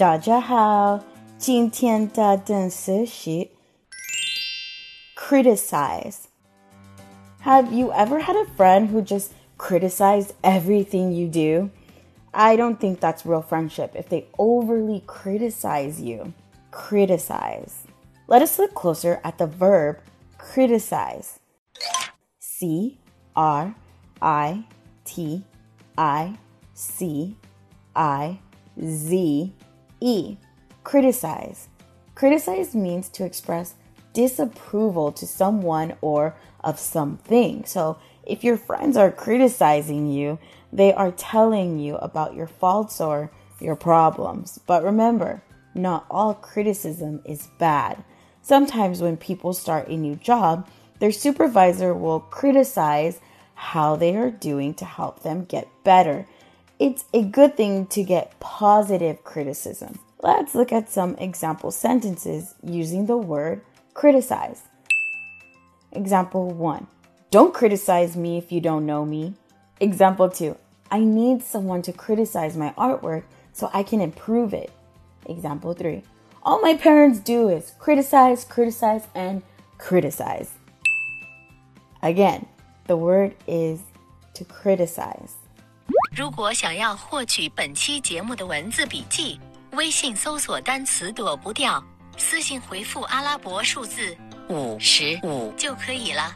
大家好，今天的单词是 criticize. Have you ever had a friend who just criticized everything you do? I don't think that's real friendship if they overly criticize you. Criticize. Let us look closer at the verb criticize. C R I T I C I Z E. Criticize. Criticize means to express disapproval to someone or of something. So if your friends are criticizing you, they are telling you about your faults or your problems. But remember, not all criticism is bad. Sometimes when people start a new job, their supervisor will criticize how they are doing to help them get better. It's a good thing to get positive criticism. Let's look at some example sentences using the word criticize. Example 1 Don't criticize me if you don't know me. Example 2 I need someone to criticize my artwork so I can improve it. Example 3 All my parents do is criticize, criticize, and criticize. Again, the word is to criticize. 如果想要获取本期节目的文字笔记，微信搜索单词“躲不掉”，私信回复阿拉伯数字五十五就可以了。